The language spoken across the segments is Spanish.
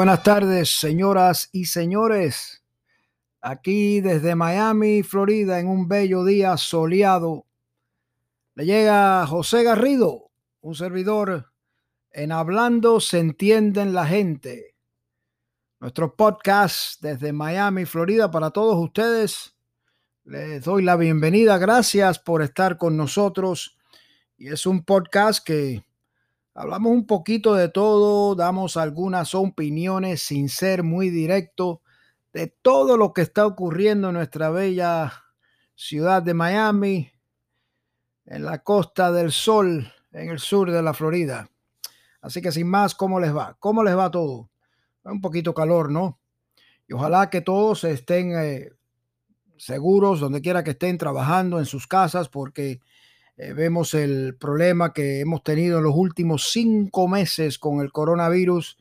Buenas tardes, señoras y señores. Aquí desde Miami, Florida, en un bello día soleado, le llega José Garrido, un servidor en Hablando se entienden la gente. Nuestro podcast desde Miami, Florida, para todos ustedes. Les doy la bienvenida. Gracias por estar con nosotros. Y es un podcast que Hablamos un poquito de todo, damos algunas opiniones sin ser muy directo de todo lo que está ocurriendo en nuestra bella ciudad de Miami, en la costa del sol, en el sur de la Florida. Así que sin más, ¿cómo les va? ¿Cómo les va todo? Un poquito calor, ¿no? Y ojalá que todos estén eh, seguros donde quiera que estén trabajando en sus casas, porque eh, vemos el problema que hemos tenido en los últimos cinco meses con el coronavirus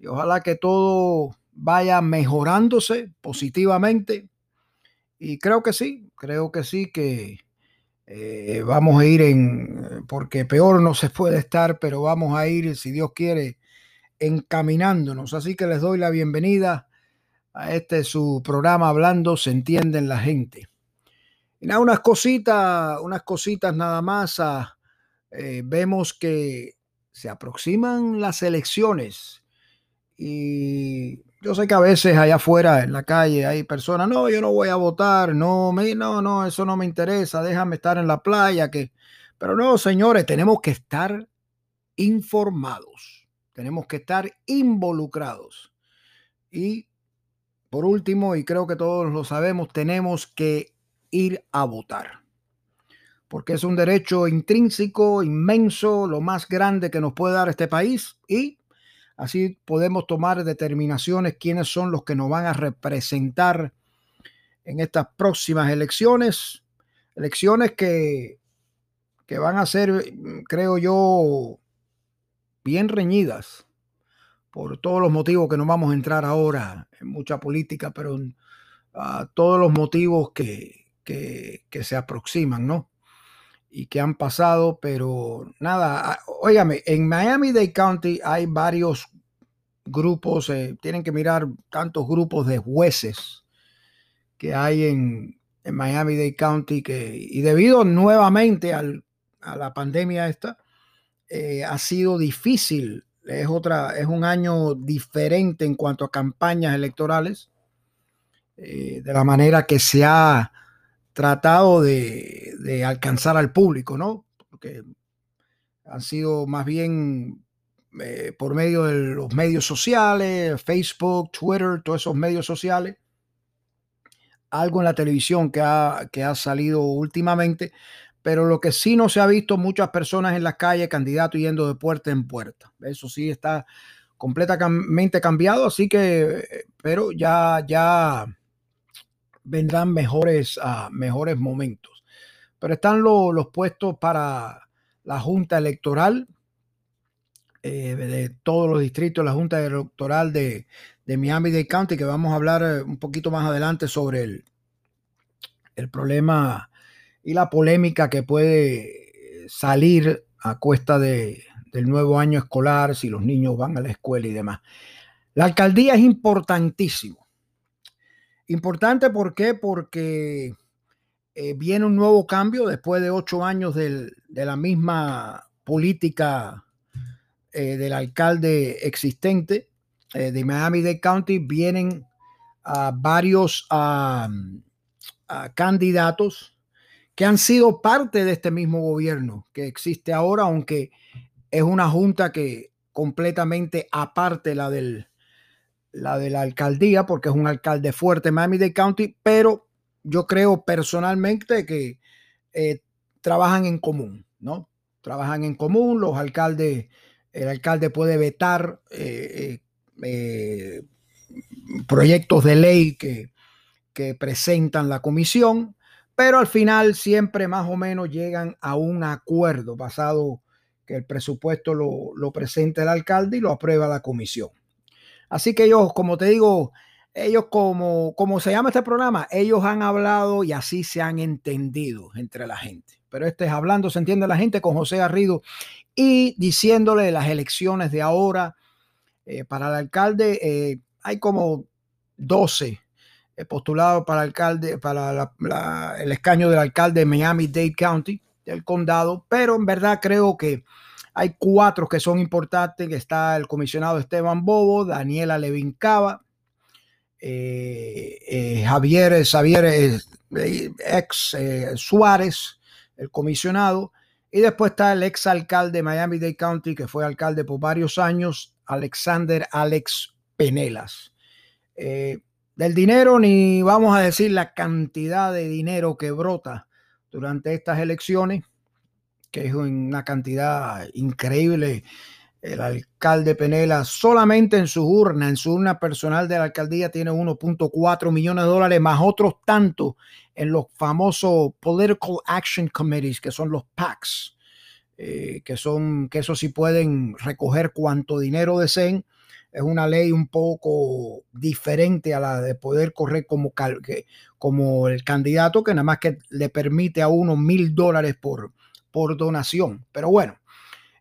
y ojalá que todo vaya mejorándose positivamente. Y creo que sí, creo que sí, que eh, vamos a ir en, porque peor no se puede estar, pero vamos a ir, si Dios quiere, encaminándonos. Así que les doy la bienvenida a este su programa Hablando se entiende en la gente. Nada, unas cositas, unas cositas nada más. Ah, eh, vemos que se aproximan las elecciones y yo sé que a veces allá afuera en la calle hay personas, no, yo no voy a votar, no, me, no, no, eso no me interesa, déjame estar en la playa, que, pero no, señores, tenemos que estar informados, tenemos que estar involucrados. Y por último, y creo que todos lo sabemos, tenemos que ir a votar. Porque es un derecho intrínseco, inmenso, lo más grande que nos puede dar este país y así podemos tomar determinaciones quiénes son los que nos van a representar en estas próximas elecciones. Elecciones que, que van a ser, creo yo, bien reñidas por todos los motivos que no vamos a entrar ahora en mucha política, pero a todos los motivos que, que, se aproximan, ¿no? Y que han pasado, pero nada, óigame, en Miami-Dade County hay varios grupos, eh, tienen que mirar tantos grupos de jueces que hay en, en Miami-Dade County que, y debido nuevamente al, a la pandemia esta, eh, ha sido difícil. Es otra, es un año diferente en cuanto a campañas electorales, eh, de la manera que se ha tratado de, alcanzar al público, ¿no? Porque han sido más bien eh, por medio de los medios sociales, Facebook, Twitter, todos esos medios sociales. Algo en la televisión que ha, que ha salido últimamente, pero lo que sí no se ha visto muchas personas en las calles, candidatos yendo de puerta en puerta. Eso sí está completamente cambiado, así que, pero ya, ya, vendrán mejores, uh, mejores momentos. Pero están los puestos para la Junta Electoral eh, de todos los distritos, la Junta Electoral de, de Miami-Dade County, que vamos a hablar eh, un poquito más adelante sobre el, el problema y la polémica que puede salir a cuesta de, del nuevo año escolar, si los niños van a la escuela y demás. La alcaldía es importantísimo. Importante, ¿por? Porque eh, viene un nuevo cambio después de ocho años de la misma política eh, del alcalde existente eh, de Miami-Dade County. Vienen varios candidatos que han sido parte de este mismo gobierno que existe ahora, aunque es una junta que completamente aparte la del, la de la alcaldía, porque es un alcalde fuerte Miami-Dade County, pero yo creo personalmente que eh, trabajan en común, ¿no? Trabajan en común, los alcaldes, el alcalde puede vetar eh, eh, proyectos de ley que, que presentan la comisión, pero al final siempre más o menos llegan a un acuerdo basado que el presupuesto lo, lo presenta el alcalde y lo aprueba la comisión. Así que ellos, como te digo, ellos como, como se llama este programa, ellos han hablado y así se han entendido entre la gente. Pero este es hablando, se entiende la gente con José Garrido y diciéndole las elecciones de ahora, para el alcalde hay como 12 postulados para alcalde, para el escaño del alcalde de Miami-Dade County, del condado, pero en verdad creo que hay cuatro que son importantes, está el comisionado Esteban Bobo, Daniela Levin Cava, eh, eh, Javier, eh, ex Suárez, el comisionado, y después está el ex alcalde de Miami-Dade County, que fue alcalde por varios años, Alexander Alex Penelas. del dinero, ni vamos a decir la cantidad de dinero que brota durante estas elecciones, que es una cantidad increíble el alcalde Penela solamente en su urna, en su urna personal de la alcaldía, tiene 1.4 millones de dólares, más otros tantos en los famosos Political Action Committees, que son los PACs, eh, que son, que eso sí pueden recoger cuanto dinero deseen. Es una ley un poco diferente a la de poder correr como, como el candidato, que nada más que le permite a uno mil dólares por, por donación. Pero bueno,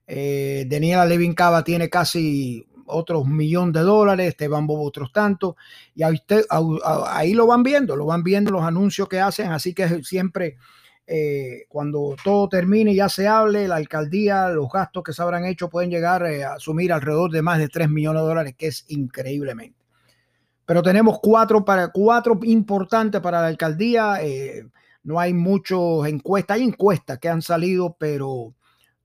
eh, Daniela Levin Cava tiene casi otros millón de dólares, Esteban Bobo otros tantos, y ahí, lo van viendo, lo van viendo los anuncios que hacen, así que siempre eh, cuando todo termine y ya se hable, la alcaldía, los gastos que se habrán hecho pueden llegar eh, a asumir alrededor de más de 3 millones de dólares, que es increíblemente. Pero tenemos cuatro, para, cuatro importantes para la alcaldía, no hay muchas encuestas, hay encuestas que han salido, pero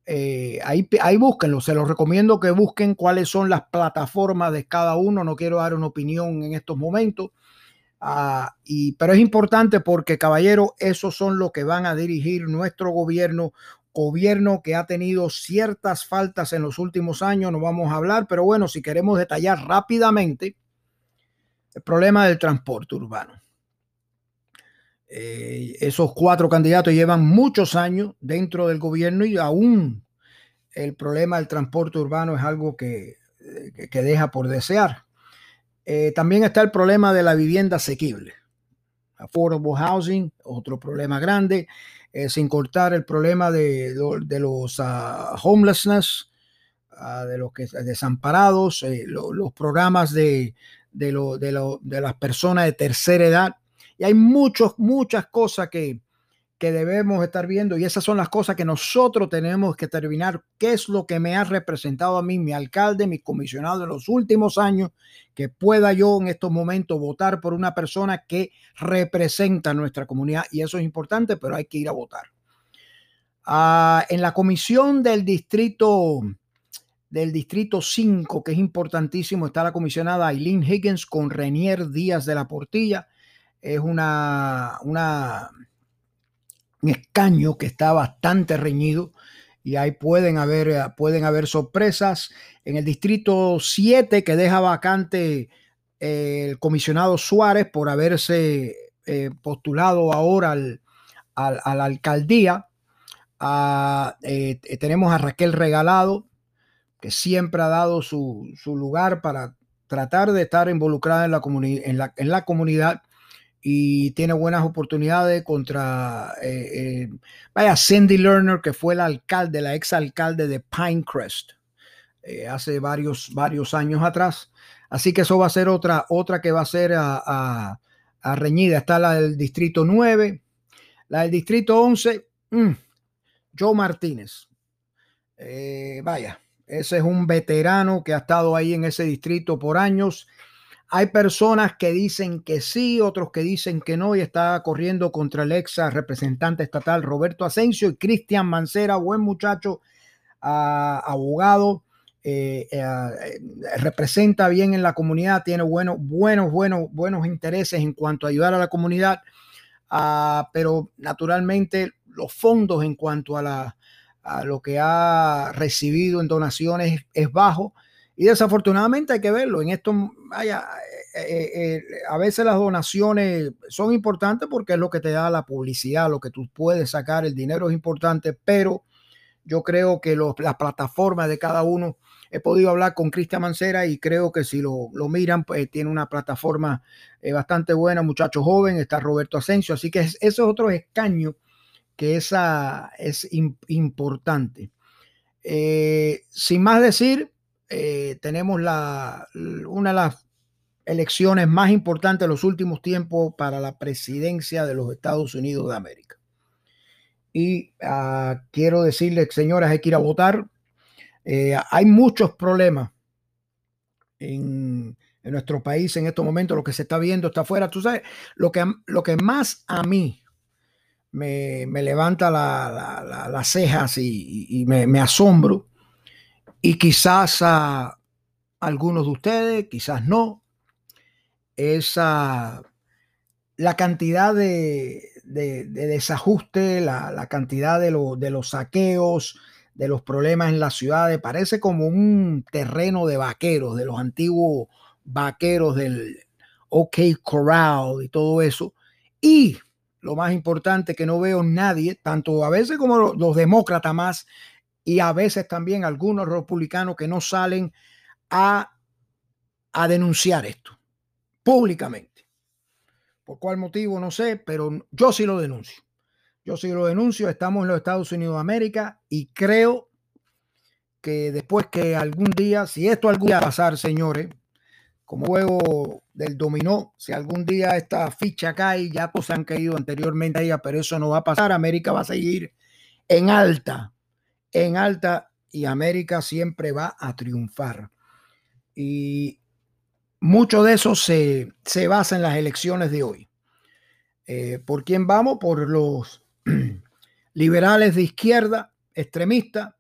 eh, ahí, ahí búsquenlo, se los recomiendo que busquen cuáles son las plataformas de cada uno, no quiero dar una opinión en estos momentos, ah, y, pero es importante porque, caballero, esos son los que van a dirigir nuestro gobierno, gobierno que ha tenido ciertas faltas en los últimos años, no vamos a hablar, pero bueno, si queremos detallar rápidamente el problema del transporte urbano. Eh, esos cuatro candidatos llevan muchos años dentro del gobierno y aún el problema del transporte urbano es algo que, que, deja por desear. Eh, también está el problema de la vivienda asequible. Affordable housing, otro problema grande, eh, sin cortar el problema de, de los uh, homelessness, uh, de los que desamparados, los programas de, de, lo, de las personas de tercera edad y hay muchos, muchas cosas que, que debemos estar viendo y esas son las cosas que nosotros tenemos que terminar. ¿Qué es lo que me ha representado a mí, mi alcalde, mi comisionado en los últimos años, que pueda yo en estos momentos votar por una persona que representa a nuestra comunidad? Y eso es importante, pero hay que ir a votar. Ah, en la comisión del distrito del distrito 5, que es importantísimo, está la comisionada Eileen Higgins con Renier Díaz de la Portilla es una, una, un escaño que está bastante reñido y ahí pueden haber, pueden haber sorpresas. En el distrito 7 que deja vacante eh, el comisionado Suárez por haberse eh, postulado ahora al, a la alcaldía. Eh, tenemos a Raquel Regalado, que siempre ha dado su, su lugar para tratar de estar involucrada en la, en la, en la comunidad y tiene buenas oportunidades contra, eh, eh, vaya, Cindy Lerner, que fue la alcalde, la ex alcalde de Pinecrest eh, hace varios, varios años atrás. Así que eso va a ser otra, otra que va a ser a, reñida. Está la del distrito 9, la del distrito 11, mm, Joe Martínez. vaya, ese es un veterano que ha estado ahí en ese distrito por años hay personas que dicen que sí, otros que dicen que no, y está corriendo contra el ex representante estatal Roberto Asensio y Cristian Mancera, buen muchacho, ah, abogado, eh, eh, eh, representa bien en la comunidad, tiene buenos, buenos, buenos, buenos intereses en cuanto a ayudar a la comunidad, ah, pero naturalmente los fondos en cuanto a, la, a lo que ha recibido en donaciones es bajo y desafortunadamente hay que verlo. En esto, vaya, eh, eh, eh, a veces las donaciones son importantes porque es lo que te da la publicidad, lo que tú puedes sacar, el dinero es importante, pero yo creo que las plataformas de cada uno, he podido hablar con Cristian Mancera y creo que si lo, miran, pues tiene una plataforma bastante buena, muchacho joven, está Roberto Asensio, así que eso es otro escaño que esa es importante. sin más decir, eh, tenemos la, una de las elecciones más importantes de los últimos tiempos para la presidencia de los Estados Unidos de América. Y uh, quiero decirles, señoras, hay que ir a votar. Eh, hay muchos problemas en, en, nuestro país en estos momentos. Lo que se está viendo está afuera. Tú sabes, lo que, lo que más a mí me, me levanta la, la, las cejas y, me, asombro, y quizás a algunos de ustedes, quizás no, es uh, la cantidad de, de, de desajuste, la, la cantidad de, lo, de, los saqueos, de los problemas en las ciudades, parece como un terreno de vaqueros, de los antiguos vaqueros del OK Corral y todo eso. Y lo más importante que no veo nadie, tanto a veces como los demócratas más, y a veces también algunos republicanos que no salen a, a denunciar esto públicamente. ¿Por cuál motivo? No sé, pero yo sí lo denuncio. Yo sí lo denuncio. Estamos en los Estados Unidos de América y creo que después que algún día, si esto algún día pasar, señores, como juego del dominó, si algún día esta ficha cae, ya pues han caído anteriormente a ella, pero eso no va a pasar. América va a seguir en alta, en alta y América siempre va a triunfar. Y mucho de eso se, se basa en las elecciones de hoy. Eh, ¿Por quién vamos? Por los liberales de izquierda, extremistas,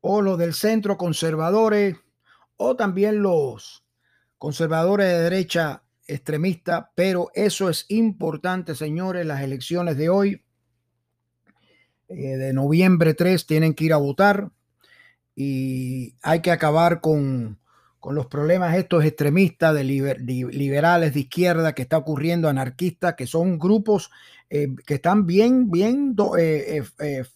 o los del centro, conservadores, o también los conservadores de derecha extremista, pero eso es importante, señores, las elecciones de hoy, eh, de noviembre 3, tienen que ir a votar y hay que acabar con con los problemas estos extremistas de liber, liberales de izquierda que está ocurriendo, anarquistas, que son grupos eh, que están bien, bien eh,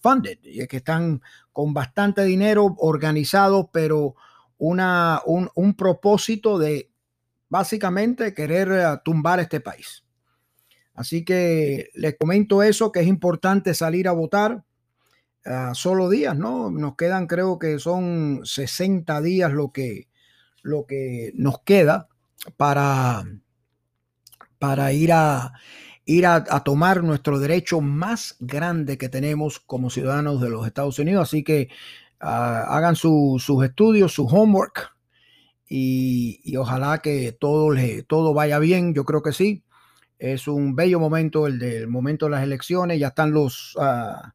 funded, que están con bastante dinero organizados, pero una, un, un, propósito de básicamente querer tumbar este país. Así que les comento eso, que es importante salir a votar. Solo días, ¿no? Nos quedan, creo que son 60 días lo que, lo que nos queda para, para ir a ir a, tomar nuestro derecho más grande que tenemos como ciudadanos de los Estados Unidos. Así que uh, hagan su, sus estudios, su homework y, y ojalá que todo, le, todo vaya bien. Yo creo que sí. Es un bello momento el del momento de las elecciones. Ya están los, uh,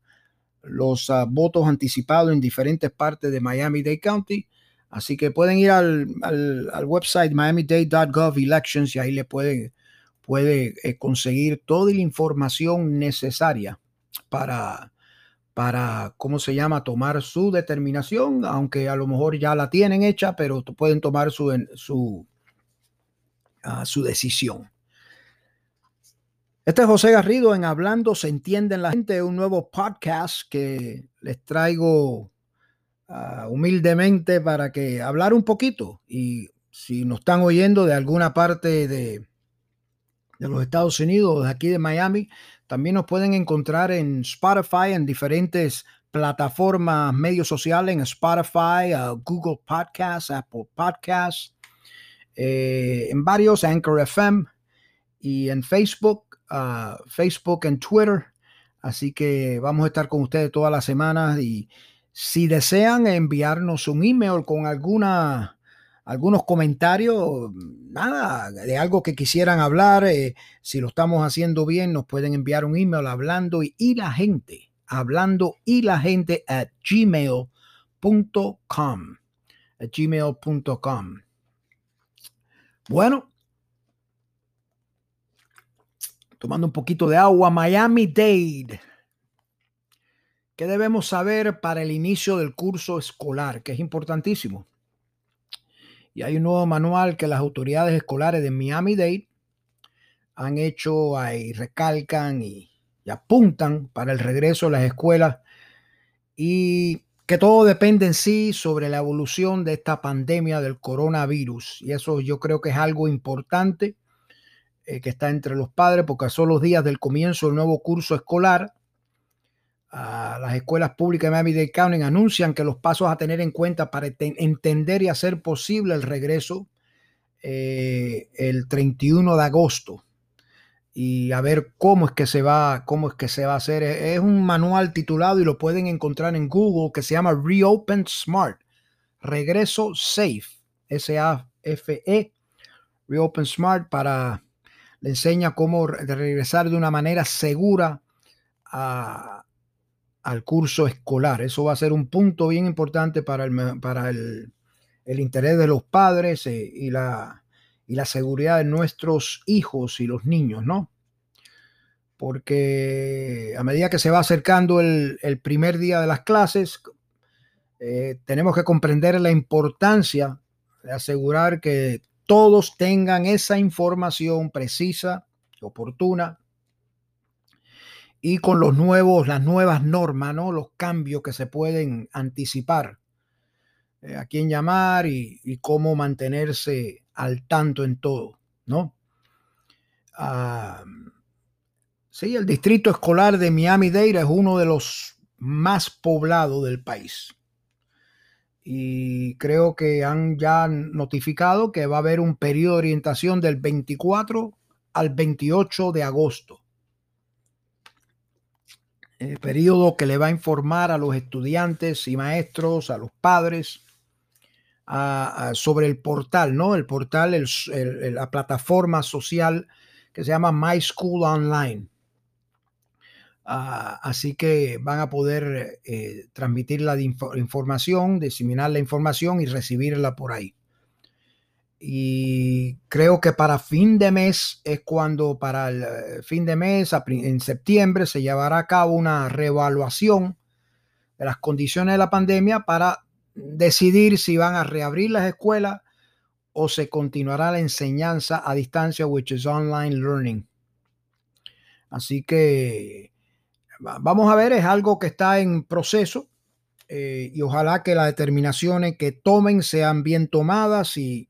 los uh, votos anticipados en diferentes partes de Miami-Dade County. Así que pueden ir al, al, al website miamidade.gov elections y ahí le pueden puede eh, conseguir toda la información necesaria para, para, ¿cómo se llama?, tomar su determinación, aunque a lo mejor ya la tienen hecha, pero pueden tomar su, su, uh, su decisión. Este es José Garrido en Hablando se entiende en la gente, un nuevo podcast que les traigo uh, humildemente para que hablar un poquito. Y si nos están oyendo de alguna parte de, de los Estados Unidos, de aquí de Miami, también nos pueden encontrar en Spotify, en diferentes plataformas, medios sociales, en Spotify, Google Podcasts, Apple Podcasts, eh, en varios, Anchor FM y en Facebook, uh, Facebook en Twitter. Así que vamos a estar con ustedes todas las semanas y si desean enviarnos un email con alguna, algunos comentarios, nada, de algo que quisieran hablar, eh, si lo estamos haciendo bien, nos pueden enviar un email hablando y, y la gente, hablando y la gente at gmail.com. Gmail.com. Bueno, tomando un poquito de agua, Miami Dade ¿Qué debemos saber para el inicio del curso escolar? Que es importantísimo. Y hay un nuevo manual que las autoridades escolares de Miami-Dade han hecho ahí, recalcan y, y apuntan para el regreso a las escuelas y que todo depende en sí sobre la evolución de esta pandemia del coronavirus. Y eso yo creo que es algo importante eh, que está entre los padres porque son los días del comienzo del nuevo curso escolar las escuelas públicas de Miami-Dade County anuncian que los pasos a tener en cuenta para entender y hacer posible el regreso eh, el 31 de agosto. Y a ver cómo es que se va, cómo es que se va a hacer. Es un manual titulado y lo pueden encontrar en Google que se llama Reopen Smart, Regreso Safe, S-A-F-E, Reopen Smart para le enseña cómo regresar de una manera segura al curso escolar. Eso va a ser un punto bien importante para el, para el, interés de los padres eh, y, la, y la seguridad de nuestros hijos y los niños, ¿no? Porque a medida que se va acercando el, primer día de las clases, eh, tenemos que comprender la importancia de asegurar que todos tengan esa información precisa, oportuna, y con los nuevos, las nuevas normas, ¿no? Los cambios que se pueden anticipar. Eh, a quién llamar y, cómo mantenerse al tanto en todo, ¿no? Ah, sí, el distrito escolar de Miami-Dade es uno de los más poblados del país y creo que han ya notificado que va a haber un periodo de orientación del 24 al 28 de agosto. El periodo que le va a informar a los estudiantes y maestros, a los padres, sobre el portal, ¿no? El portal, la plataforma social que se llama My School Online. Ah, así que van a poder eh, transmitir la información, diseminar la información y recibirla por ahí. Y creo que para fin de mes es cuando para el eh, fin de mes, en septiembre, se llevará a cabo una reevaluación de las condiciones de la pandemia para decidir si van a reabrir las escuelas o se continuará la enseñanza a distancia, which is online learning. Así que Vamos a ver, es algo que está en proceso eh, y ojalá que las determinaciones que tomen sean bien tomadas y,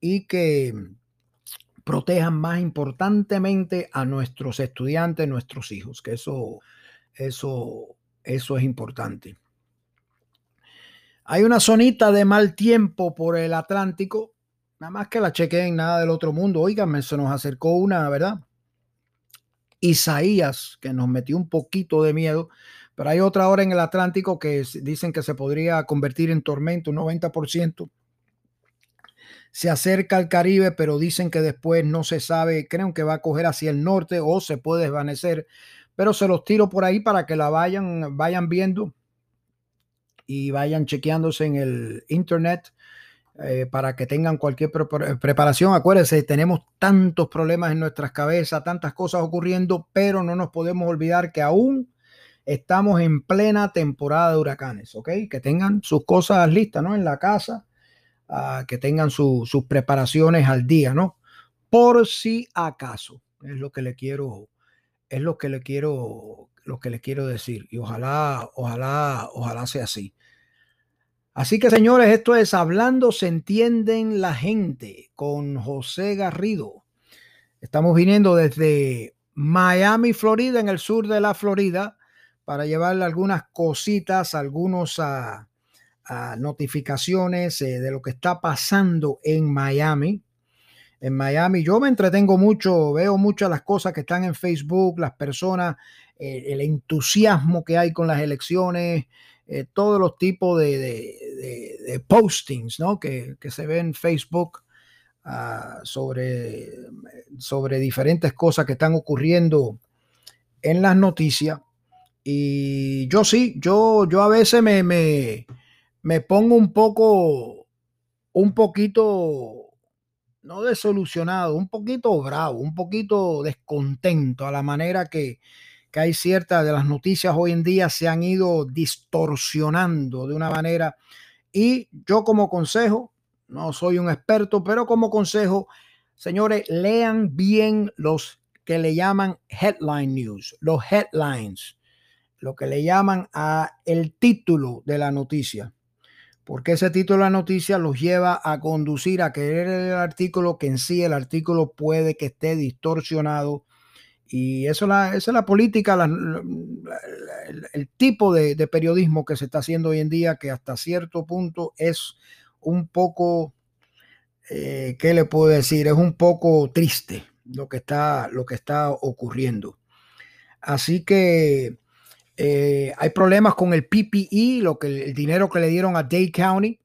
y que protejan más importantemente a nuestros estudiantes, nuestros hijos, que eso, eso, eso es importante. Hay una zonita de mal tiempo por el Atlántico, nada más que la chequeen, nada del otro mundo. Oigan, se nos acercó una, ¿verdad? Isaías, que nos metió un poquito de miedo, pero hay otra hora en el Atlántico que dicen que se podría convertir en tormento, un 90%. Se acerca al Caribe, pero dicen que después no se sabe, creen que va a coger hacia el norte o se puede desvanecer, pero se los tiro por ahí para que la vayan, vayan viendo y vayan chequeándose en el internet eh, para que tengan cualquier preparación. Acuérdense, tenemos tantos problemas en nuestras cabezas, tantas cosas ocurriendo, pero no nos podemos olvidar que aún estamos en plena temporada de huracanes, ¿ok? Que tengan sus cosas listas, ¿no? En la casa, ah, que tengan sus preparaciones al día, ¿no? Por si acaso, es lo que le quiero, es lo que le quiero, lo que le quiero decir. Y ojalá, ojalá, ojalá sea así. Así que señores, esto es Hablando se entienden la gente con José Garrido. Estamos viniendo desde Miami, Florida, en el sur de la Florida, para llevarle algunas cositas, algunos ah, ah, notificaciones eh, de lo que está pasando en Miami. En Miami yo me entretengo mucho, veo muchas las cosas que están en Facebook, las personas, eh, el entusiasmo que hay con las elecciones, eh, todos los tipos de, postings ¿no? que, se ven en Facebook ah, sobre, sobre diferentes cosas que están ocurriendo en las noticias. Y yo sí, yo, yo a veces me, me, me pongo un poco, un poquito, no desolucionado, un poquito bravo, un poquito descontento a la manera que, que hay ciertas de las noticias hoy en día se han ido distorsionando de una manera. Y yo como consejo, no soy un experto, pero como consejo, señores, lean bien los que le llaman headline news, los headlines, lo que le llaman a el título de la noticia. Porque ese título de la noticia los lleva a conducir a querer el artículo que en sí el artículo puede que esté distorsionado Y eso la, esa es la política, el, tipo de, periodismo que se está haciendo hoy en día, que hasta cierto punto es un poco, eh, ¿qué le puedo decir? Es un poco triste lo que está, lo que está ocurriendo. Así que eh, hay problemas con el PPE, lo que, el dinero que le dieron a Dade County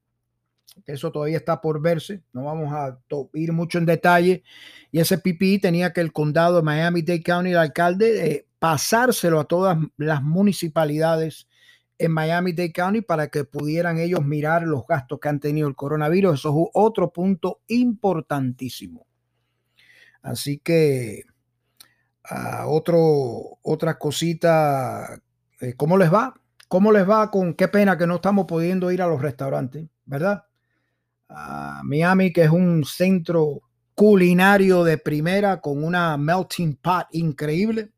eso todavía está por verse, no vamos a ir mucho en detalle. Y ese PPI tenía que el condado de Miami-Dade County, el alcalde, eh, pasárselo a todas las municipalidades en Miami-Dade County para que pudieran ellos mirar los gastos que han tenido el coronavirus. Eso es otro punto importantísimo. Así que uh, otro, otra cosita, eh, ¿cómo les va? ¿Cómo les va con qué pena que no estamos pudiendo ir a los restaurantes, verdad? Miami, que es un centro culinario de primera con una melting pot increíble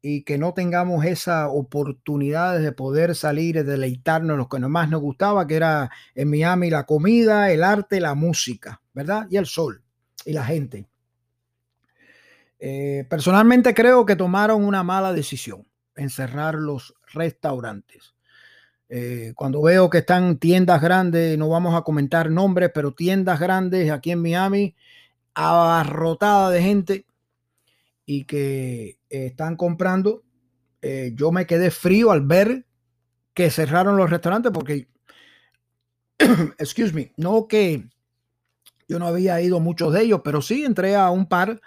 y que no tengamos esa oportunidad de poder salir y deleitarnos lo que más nos gustaba, que era en Miami la comida, el arte, la música, ¿verdad? Y el sol y la gente. Eh, personalmente creo que tomaron una mala decisión en cerrar los restaurantes. Eh, cuando veo que están tiendas grandes, no vamos a comentar nombres, pero tiendas grandes aquí en Miami, abarrotada de gente y que están comprando, eh, yo me quedé frío al ver que cerraron los restaurantes porque, excuse me, no que yo no había ido muchos de ellos, pero sí entré a un par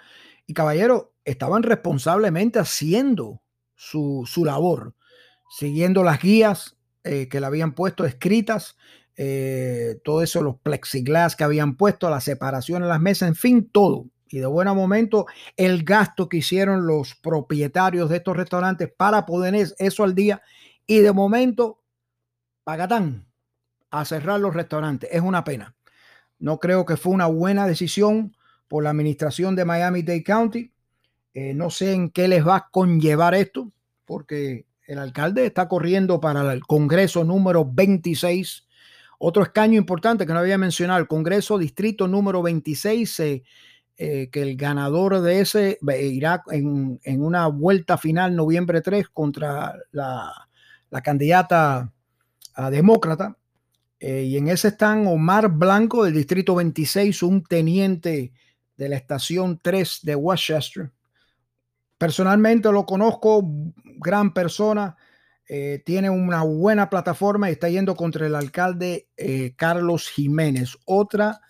y caballero, estaban responsablemente haciendo su, su labor, siguiendo las guías, eh, que le habían puesto escritas, eh, todo eso, los plexiglas que habían puesto, la separación en las mesas, en fin, todo. Y de buen momento, el gasto que hicieron los propietarios de estos restaurantes para poder eso al día. Y de momento, pagatán a cerrar los restaurantes. Es una pena. No creo que fue una buena decisión por la administración de Miami-Dade County. Eh, no sé en qué les va a conllevar esto, porque el alcalde está corriendo para el Congreso número 26. Otro escaño importante que no había mencionado, el Congreso Distrito número 26, eh, eh, que el ganador de ese irá en, una vuelta final noviembre 3 contra la, candidata a demócrata. Eh, y en ese están Omar Blanco del Distrito 26, un teniente de la estación 3 de Westchester, Personalmente lo conozco, gran persona, eh, tiene una buena plataforma y está yendo contra el alcalde eh, Carlos Jiménez. Otra,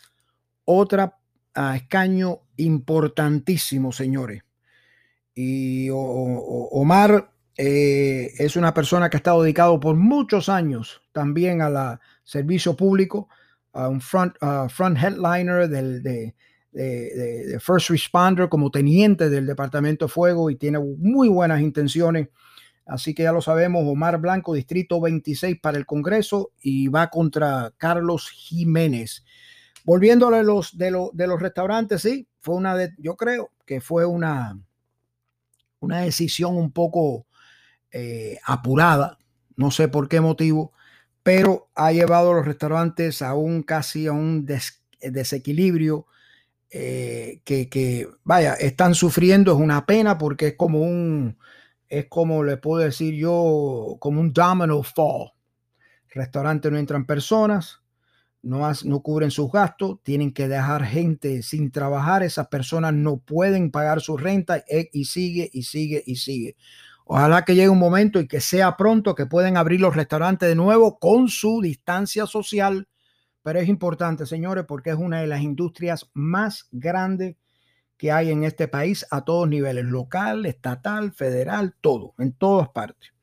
otra ah, escaño importantísimo, señores. Y Omar eh, es una persona que ha estado dedicado por muchos años también al servicio público, a un front, front headliner del, de, de, first responder como teniente del Departamento de Fuego y tiene muy buenas intenciones. Así que ya lo sabemos, Omar Blanco, Distrito 26 para el Congreso y va contra Carlos Jiménez. Volviéndole los, de, de los restaurantes, sí, fue una de, yo creo que fue una, una decisión un poco eh, apurada, no sé por qué motivo, pero ha llevado a los restaurantes a un casi a un desequilibrio eh, que, vaya, están sufriendo, es una pena porque es como un, es como le puedo decir yo, como un domino fall. restaurante no entran personas, no, no cubren sus gastos, tienen que dejar gente sin trabajar, esas personas no pueden pagar su renta eh, y sigue y sigue y sigue. Ojalá que llegue un momento y que sea pronto que pueden abrir los restaurantes de nuevo con su distancia social pero es importante, señores, porque es una de las industrias más grandes que hay en este país a todos niveles, local, estatal, federal, todo, en todas partes.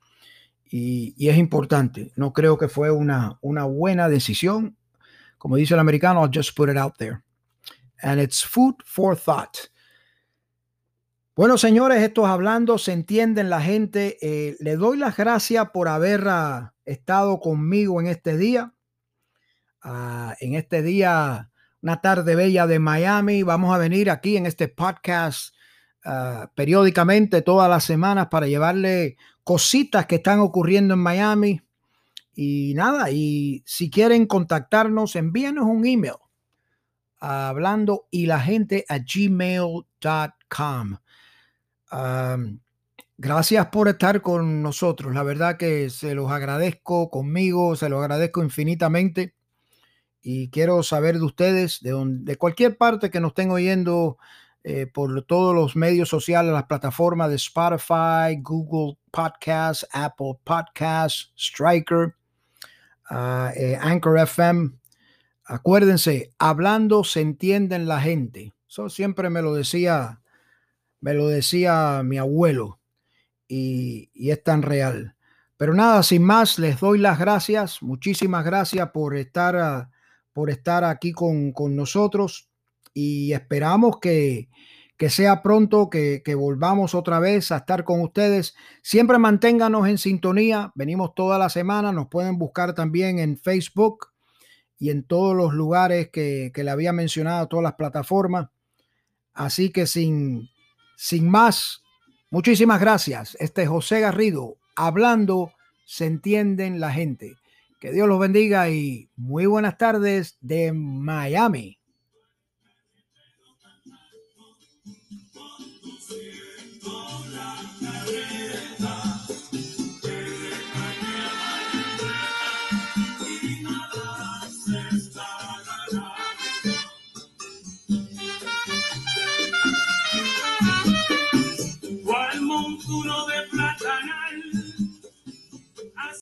Y, es importante. No creo que fue una, una buena decisión. Como dice el americano, I'll just put it out there. And it's food for thought. Bueno, señores, esto hablando, se entienden la gente. Eh, le doy las gracias por haber ah, estado conmigo en este día. Ah, en este día, una tarde bella de Miami. Vamos a venir aquí en este podcast ah, periódicamente todas las semanas para llevarle cositas que están ocurriendo en Miami. Y nada, y si quieren contactarnos, envíenos un email hablando y la gente a gmail.com. gracias por estar con nosotros. La verdad que se los agradezco conmigo, se los agradezco infinitamente. Y quiero saber de ustedes, de, de cualquier parte que nos estén oyendo eh, por todos los medios sociales, las plataformas de Spotify, Google Podcasts, Apple Podcasts, Striker, ah, eh, Anchor FM. Acuérdense, hablando se entiende la gente. Eso siempre me lo decía, me lo decía mi abuelo y, es tan real. Pero nada, sin más, les doy las gracias. Muchísimas gracias por estar, ah, por estar aquí con, con nosotros y esperamos que, sea pronto, que, volvamos otra vez a estar con ustedes. Siempre manténganos en sintonía. Venimos toda la semana. Nos pueden buscar también en Facebook y en todos los lugares que, le había mencionado, todas las plataformas. Así que sin, sin más, muchísimas gracias. Este es José Garrido hablando, se entienden la gente. Que Dios los bendiga y muy buenas tardes de Miami.